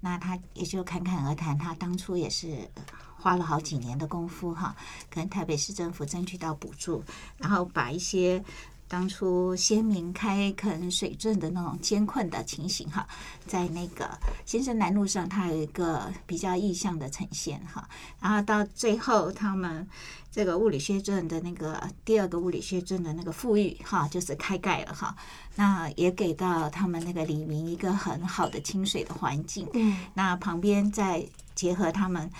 那他也就侃侃而谈，他当初也是花了好几年的功夫哈，跟台北市政府争取到补助，然后把一些。当初先民开垦水圳的那种艰困的情形哈，在那个新生南路上，它有一个比较意象的呈现哈，然后到最后他们这个物理学镇的那个第二个物理学镇的那个富裕哈，就是开盖了哈，那也给到他们那个黎明一个很好的清水的环境。嗯那旁边再结合他们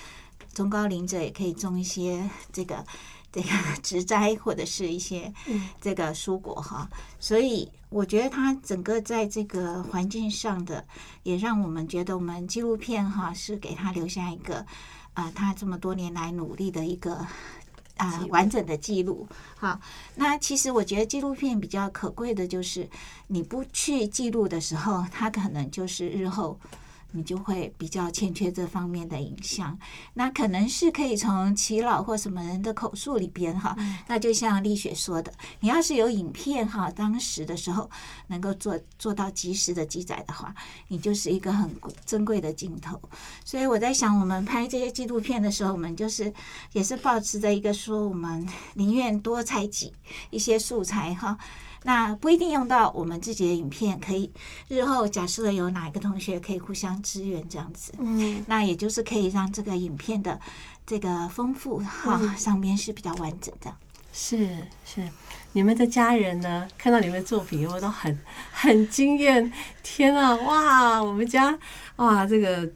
中高龄者，也可以种一些这个 [laughs] 这个 [laughs] 植栽或者是一些嗯这个蔬果哈。所以我觉得它整个在这个环境上的，也让我们觉得我们纪录片哈是给他留下一个啊、他这么多年来努力的一个。啊、完整的记录，好，那其实我觉得纪录片比较可贵的就是，你不去记录的时候，它可能就是日后你就会比较欠缺这方面的影像。那可能是可以从耆老或什么人的口述里边哈，那就像丽雪说的，你要是有影片哈，当时的时候能够做做到及时的记载的话，你就是一个很珍贵的镜头。所以我在想，我们拍这些纪录片的时候，我们就是也是保持着一个说，我们宁愿多采集一些素材哈。那不一定用到我们自己的影片，可以日后假设有哪一个同学可以互相支援这样子，嗯那也就是可以让这个影片的这个丰富哈、嗯上面是比较完整的。是是，你们的家人呢？看到你们的作品以后都很很惊艳。天啊，哇，我们家哇，这个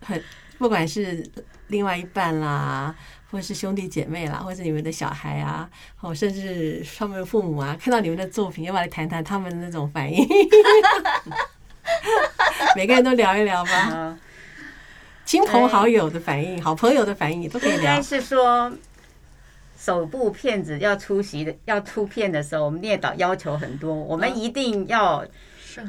很不管是另外一半啦，或是兄弟姐妹啦，或者你们的小孩啊，哦，甚至他们的父母啊，看到你们的作品，要不要来谈谈他们的那种反应？[laughs] 每个人都聊一聊吧，嗯，[laughs] 亲朋好友的反应，好朋友的反应也都可以聊应该。是说。首部片子要出席的，要出片的时候，我们列导要求很多，我们一定要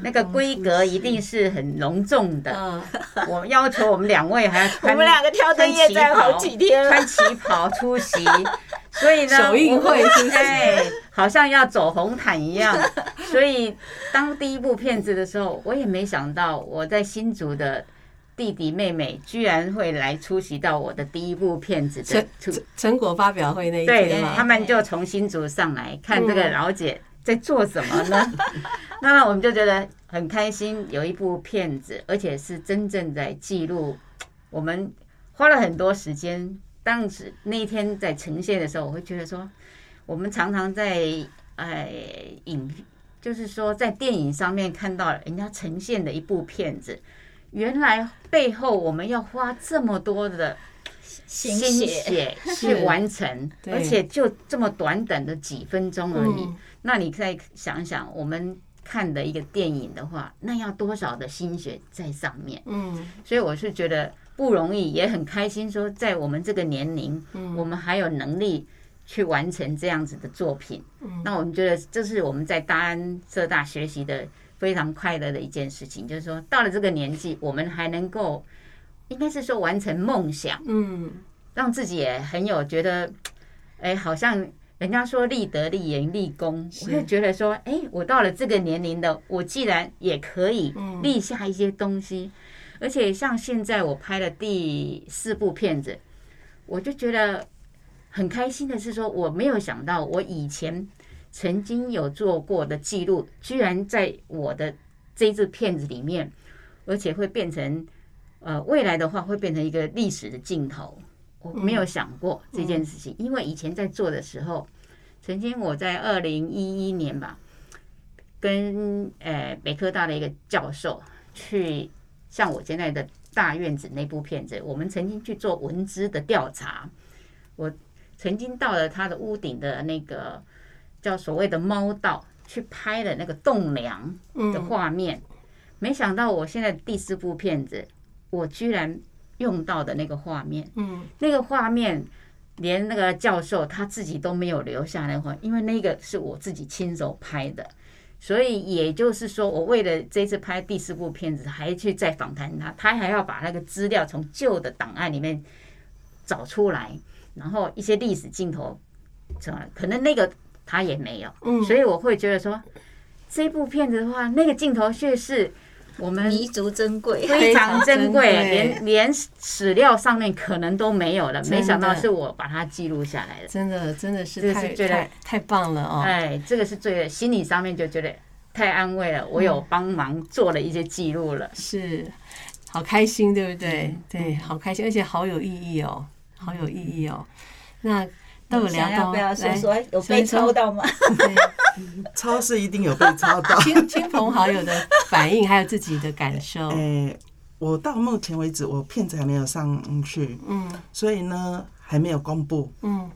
那个规格一定是很隆重的。嗯，[laughs] 我要求我们两位还要穿 [laughs] 我穿们两个挑灯夜战好几天穿旗袍出席，[laughs] 所以呢，首映会是不是哎，好像要走红毯一样。所以当第一部片子的时候，我也没想到我在新竹的弟弟妹妹居然会来出席到我的第一部片子的成，成成果发表会那一对天嘛，他们就从新竹上来看这个嗯。老姐在做什么呢？[laughs] 那么我们就觉得很开心，有一部片子，而且是真正在记录。我们花了很多时间，当时那一天在呈现的时候，我会觉得说，我们常常在哎影，就是说在电影上面看到人家呈现的一部片子，原来背后我们要花这么多的心心血血去完成，而且就这么短短的几分钟而已。嗯那你再想想，我们看的一个电影的话，那要多少的心血在上面？嗯所以我是觉得不容易，也很开心，说在我们这个年龄，嗯我们还有能力去完成这样子的作品。嗯那我们觉得这是我们在大安浙大学习的非常快乐的一件事情，就是说到了这个年纪，我们还能够，应该是说完成梦想。嗯让自己也很有觉得，哎，好像人家说立德、立言、立功，我就觉得说，哎，我到了这个年龄的，我既然也可以嗯。立下一些东西，而且像现在我拍了第四部片子，我就觉得很开心的是说，我没有想到我以前曾经有做过的记录，居然在我的这一支片子里面，而且会变成呃未来的话会变成一个历史的镜头。我没有想过这件事情，因为以前在做的时候，曾经我在二零一一年吧，跟呃北科大的一个教授去像我现在的大院子那部片子，我们曾经去做文资的调查，我曾经到了他的屋顶的那个叫所谓的猫道去拍了那个栋梁的画面，没想到我现在第四部片子，我居然用到的那个画面，嗯，那个画面连那个教授他自己都没有留下来画，因为那个是我自己亲手拍的。所以也就是说，我为了这次拍第四部片子，还去再访谈他，他还要把那个资料从旧的档案里面找出来，然后一些历史镜头，可能那个他也没有，嗯。所以我会觉得说，这部片子的话，那个镜头却是我们弥足珍贵。非常珍贵，连连史料上面可能都没有了，没想到是我把它记录下来的。真的真的是这个太是觉得太太棒了哦。哎，这个是最心理上面就觉得太安慰了，我有帮忙做了一些记录了。是，好开心，对不对？嗯对，好开心，而且好有意义哦，好有意义哦。那都有聊到，想要不要说说有被抽到吗？对超市一定有被抄到。[laughs] 亲亲朋好友的反应，还有自己的感受。[laughs] 哎，我到目前为止，我片子还没有上去，嗯所以呢还没有公布。嗯，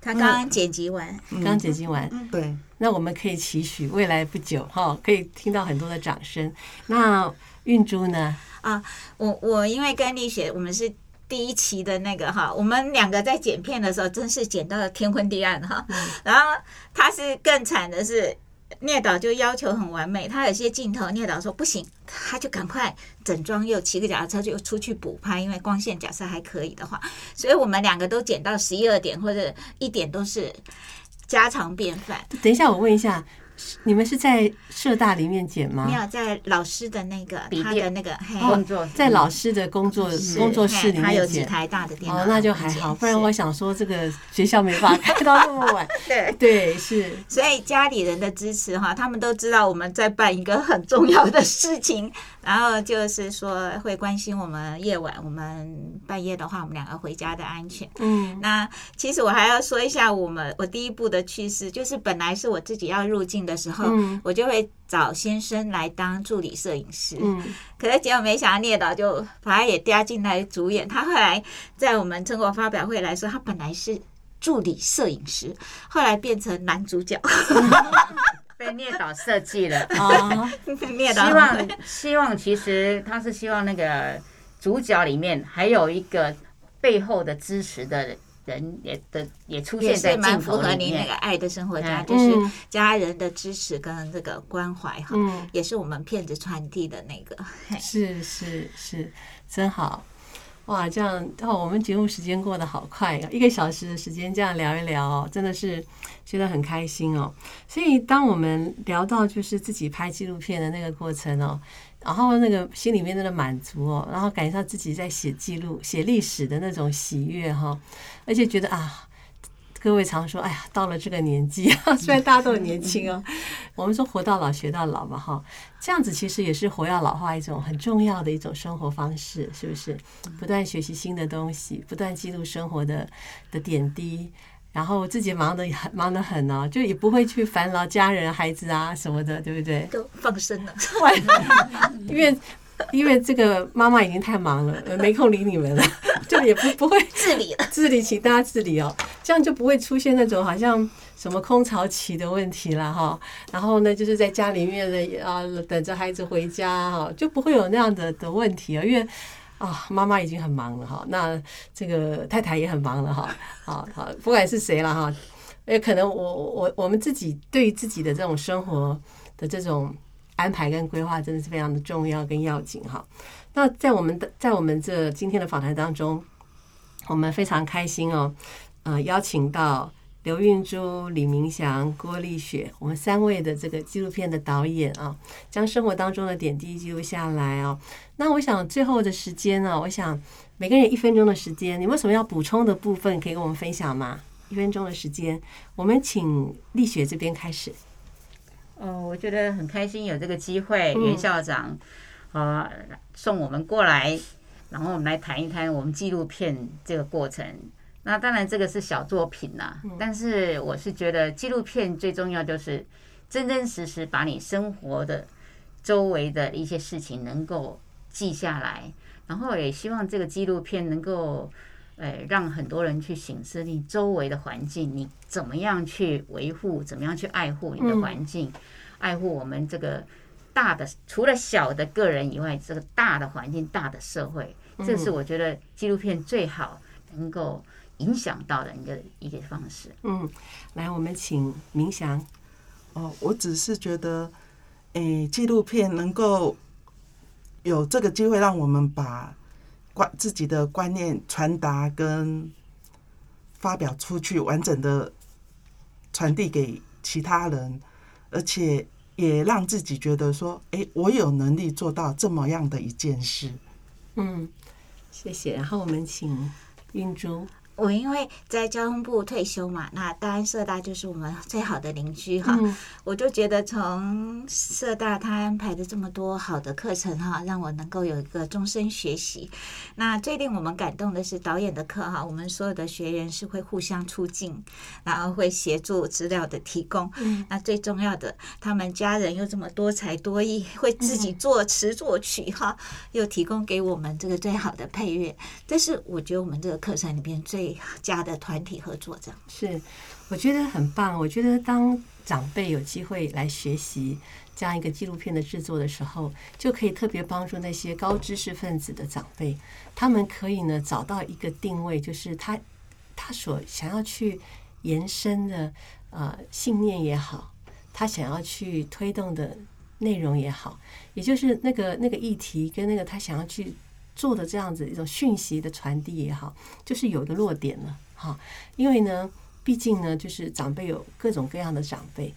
他刚刚剪辑完，刚剪辑完，对，那我们可以期许未来不久哈，可以听到很多的掌声。那运珠呢？啊我我因为跟丽雪我们是第一期的那个哈，我们两个在剪片的时候真是剪到了天昏地暗哈。然后他是更惨的是，聂导就要求很完美，他有些镜头聂导说不行，他就赶快整装又骑个脚踏车就出去补拍，因为光线假设还可以的话，所以我们两个都剪到十一二点或者一点都是家常便饭。等一下，我问一下，你们是在社大里面剪吗没？有在老师的那个他的那个嘿工作在老师的工作工作室里嘿他有面剪。几台大的电脑，哦，那就还好，不然我想说这个学校没办法开到那么晚。[laughs] 对。对，是所以家里人的支持哈，他们都知道我们在办一个很重要的事情，然后就是说会关心我们夜晚，我们半夜的话，我们两个回家的安全。嗯那其实我还要说一下，我们我第一步的趣事，就是本来是我自己要入境的时候，嗯。我就会找先生来当助理摄影师，嗯。可是结果没想到聂导就把他也加进来主演。他后来在我们成果发表会来说，他本来是助理摄影师，后来变成男主角。[laughs] 被聂导设计了，哦，[laughs] 聂导。希望希望其实他是希望那个主角里面还有一个背后的支持的人也的也出现在是蛮镜头里符合您那个。爱的生活家，嗯就是家人的支持跟这个关怀哈，嗯，也是我们片子传递的那个。是是是，真好。哇，这样哦，我们节目时间过得好快哦，一个小时的时间这样聊一聊哦，真的是觉得很开心哦。所以当我们聊到就是自己拍纪录片的那个过程哦，然后那个心里面的满足哦，然后感觉到自己在写记录、写历史的那种喜悦哈，而且觉得啊。各位常说，哎呀，到了这个年纪啊，[laughs] 虽然大家都很年轻哦，我们说活到老学到老嘛，哈，这样子其实也是活要老化一种很重要的一种生活方式，是不是？不断学习新的东西，不断记录生活的的点滴，然后自己忙得很忙得很哦，就也不会去烦劳家人、孩子啊什么的，对不对？都放生了，[laughs] 因为因为这个妈妈已经太忙了，呃没空理你们了，就也不不会自理了。自理，请大家自理哦，这样就不会出现那种好像什么空巢期的问题了哈。然后呢，就是在家里面的啊，等着孩子回家哈，就不会有那样的的问题啊，因为。啊，妈妈已经很忙了哈，那这个太太也很忙了哈，好好，不管是谁了哈，也可能我我我们自己对于自己的这种生活的这种安排跟规划，真的是非常的重要跟要紧哈。那在我们的在我们这今天的访谈当中，我们非常开心哦，呃，邀请到刘运珠、李明祥、郭丽雪，我们三位的这个纪录片的导演啊，将生活当中的点滴记录下来哦。那我想最后的时间呢、我想每个人一分钟的时间，你们有什么要补充的部分可以跟我们分享吗？一分钟的时间，我们请丽雪这边开始。哦，我觉得很开心有这个机会，嗯袁校长呃送我们过来，然后我们来谈一谈我们纪录片这个过程。那当然这个是小作品啦，但是我是觉得纪录片最重要就是真真实实把你生活的周围的一些事情能够记下来，然后也希望这个纪录片能够。呃，让很多人去醒思你周围的环境，你怎么样去维护，怎么样去爱护你的环境，爱护我们这个大的，除了小的个人以外，这个大的环境、大的社会，这是我觉得纪录片最好能够影响到的一个一个方式。嗯，来，我们请明祥。哦，我只是觉得，诶，纪录片能够有这个机会，让我们把观自己的观念传达跟发表出去，完整的传递给其他人，而且也让自己觉得说，诶，我有能力做到这么样的一件事。嗯，谢谢。然后我们请运珠。我因为在交通部退休嘛，那当然社大就是我们最好的邻居哈。嗯我就觉得从社大他安排的这么多好的课程哈，让我能够有一个终身学习。那最令我们感动的是导演的课哈，我们所有的学员是会互相出镜，然后会协助资料的提供。嗯那最重要的，他们家人又这么多才多艺，会自己作词作曲哈，又提供给我们这个最好的配乐。这是我觉得我们这个课程里边最家的团体合作这样。是，我觉得很棒。我觉得当长辈有机会来学习这样一个纪录片的制作的时候，就可以特别帮助那些高知识分子的长辈，他们可以呢找到一个定位，就是他他所想要去延伸的呃信念也好，他想要去推动的内容也好，也就是那个那个议题跟那个他想要去做的这样子一种讯息的传递也好，就是有一个落点了哈。因为呢，毕竟呢，就是长辈有各种各样的长辈，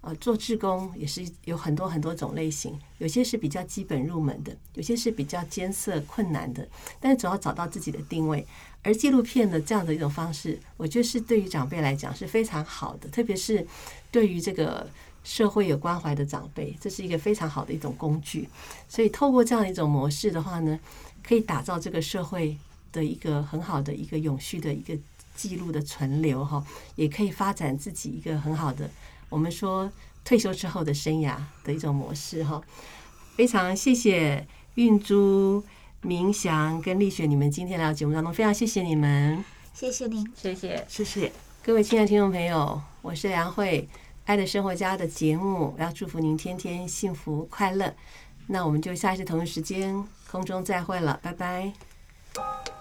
啊，做志工也是有很多很多种类型，有些是比较基本入门的，有些是比较艰涩困难的，但是总要找到自己的定位。而纪录片的这样的一种方式，我觉得是对于长辈来讲是非常好的，特别是对于这个社会有关怀的长辈，这是一个非常好的一种工具。所以透过这样一种模式的话呢，可以打造这个社会的一个很好的一个永续的一个记录的存留哈，也可以发展自己一个很好的我们说退休之后的生涯的一种模式哈。非常谢谢运珠、明祥跟丽雪，你们今天来到节目当中，非常谢谢你们，谢谢您。谢谢。谢谢。各位亲爱的听众朋友，我是梁慧，《爱的生活家》的节目，我要祝福您天天幸福快乐。那我们就下一次同一时间空中再会了拜拜。